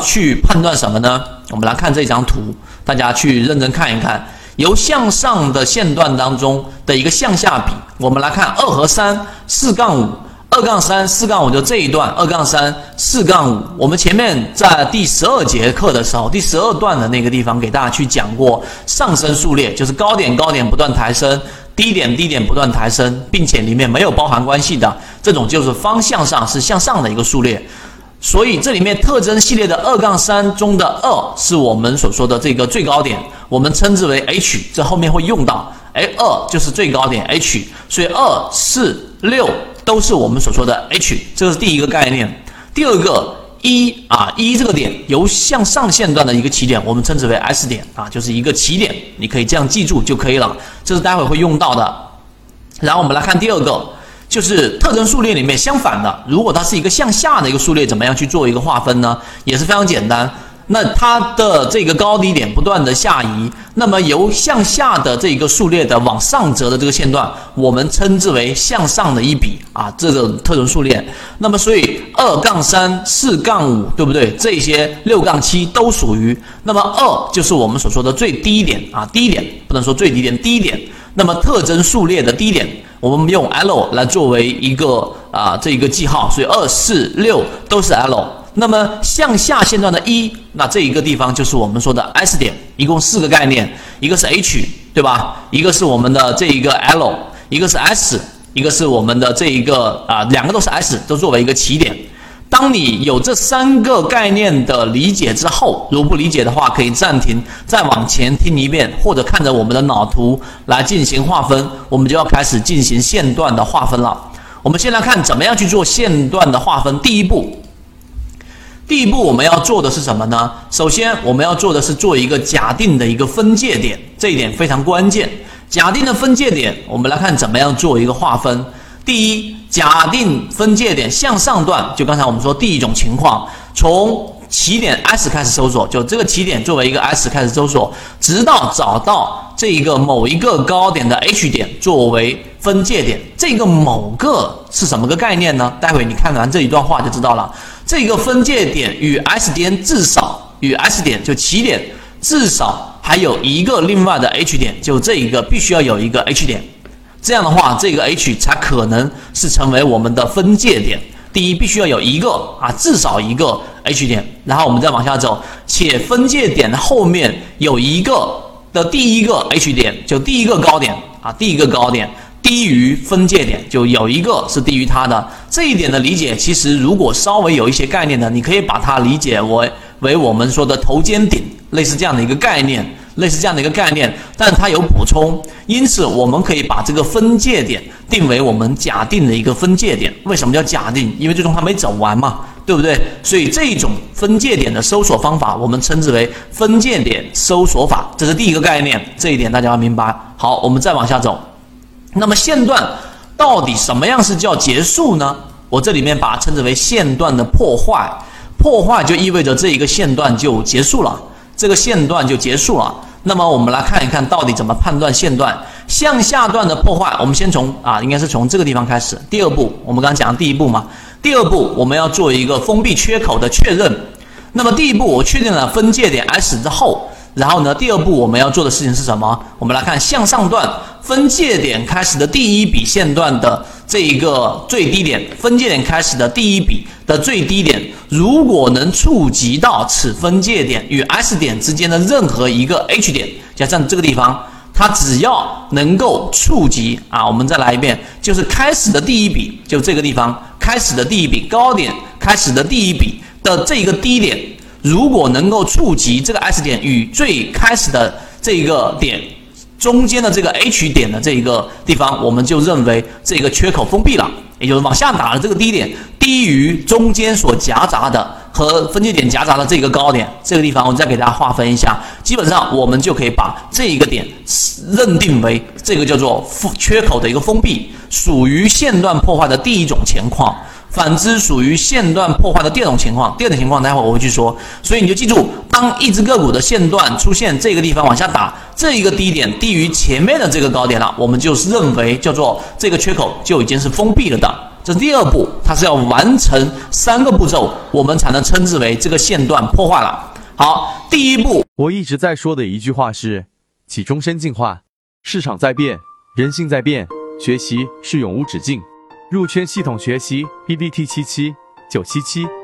去判断什么呢？我们来看这张图，大家去认真看一看。由向上的线段当中的一个向下比，我们来看二和三四杠五，二杠三四杠五就这一段，二杠三四杠五。我们前面在第十二节课的时候，第十二段的那个地方给大家去讲过上升数列，就是高点高点不断抬升，低点低点不断抬升，并且里面没有包含关系的这种就是方向上是向上的一个数列。所以这里面特征系列的二杠三中的二是我们所说的这个最高点，我们称之为 H，这后面会用到。哎，二就是最高点 H，所以二四六都是我们所说的 H，这是第一个概念。第二个一啊一这个点由向上线段的一个起点，我们称之为 S 点啊，就是一个起点，你可以这样记住就可以了。这是待会会用到的。然后我们来看第二个。就是特征数列里面相反的，如果它是一个向下的一个数列，怎么样去做一个划分呢？也是非常简单。那它的这个高低点不断的下移，那么由向下的这个数列的往上折的这个线段，我们称之为向上的一笔啊，这个特征数列。那么所以二杠三、四杠五，对不对？这些六杠七都属于。那么二就是我们所说的最低点啊，低点不能说最低点，低点。那么特征数列的低点。我们用 L 来作为一个啊这一个记号，所以二四六都是 L。那么向下线段的一，那这一个地方就是我们说的 S 点，一共四个概念，一个是 H，对吧？一个是我们的这一个 L，一个是 S，一个是我们的这一个啊，两个都是 S，都作为一个起点。当你有这三个概念的理解之后，如不理解的话，可以暂停，再往前听一遍，或者看着我们的脑图来进行划分。我们就要开始进行线段的划分了。我们先来看怎么样去做线段的划分。第一步，第一步我们要做的是什么呢？首先，我们要做的是做一个假定的一个分界点，这一点非常关键。假定的分界点，我们来看怎么样做一个划分。第一。假定分界点向上段，就刚才我们说第一种情况，从起点 S 开始搜索，就这个起点作为一个 S 开始搜索，直到找到这一个某一个高点的 H 点作为分界点。这个某个是什么个概念呢？待会你看完这一段话就知道了。这个分界点与 S 点至少与 S 点就起点至少还有一个另外的 H 点，就这一个必须要有一个 H 点。这样的话，这个 H 才可能是成为我们的分界点。第一，必须要有一个啊，至少一个 H 点，然后我们再往下走，且分界点的后面有一个的第一个 H 点，就第一个高点啊，第一个高点低于分界点，就有一个是低于它的。这一点的理解，其实如果稍微有一些概念的，你可以把它理解为为我们说的头肩顶，类似这样的一个概念。类似这样的一个概念，但它有补充，因此我们可以把这个分界点定为我们假定的一个分界点。为什么叫假定？因为最终它没走完嘛，对不对？所以这种分界点的搜索方法，我们称之为分界点搜索法。这是第一个概念，这一点大家要明白。好，我们再往下走。那么线段到底什么样是叫结束呢？我这里面把它称之为线段的破坏。破坏就意味着这一个线段就结束了。这个线段就结束了。那么我们来看一看到底怎么判断线段向下段的破坏。我们先从啊，应该是从这个地方开始。第二步，我们刚刚讲的第一步嘛。第二步，我们要做一个封闭缺口的确认。那么第一步，我确定了分界点 S 之后，然后呢，第二步我们要做的事情是什么？我们来看向上段分界点开始的第一笔线段的。这一个最低点分界点开始的第一笔的最低点，如果能触及到此分界点与 S 点之间的任何一个 H 点，加上这个地方，它只要能够触及啊，我们再来一遍，就是开始的第一笔，就这个地方开始的第一笔高点开始的第一笔的这个低点，如果能够触及这个 S 点与最开始的这个点。中间的这个 H 点的这一个地方，我们就认为这个缺口封闭了，也就是往下打的这个低点低于中间所夹杂的和分界点夹杂的这个高点，这个地方我再给大家划分一下，基本上我们就可以把这一个点认定为这个叫做缺口的一个封闭，属于线段破坏的第一种情况。反之，属于线段破坏的第二种情况，第二种情况待会我会去说。所以你就记住，当一只个股的线段出现这个地方往下打，这一个低点低于前面的这个高点了，我们就认为叫做这个缺口就已经是封闭了的。这是第二步，它是要完成三个步骤，我们才能称之为这个线段破坏了。好，第一步，我一直在说的一句话是：起终身进化，市场在变，人性在变，学习是永无止境。入圈系统学习，B B T 七七九七七。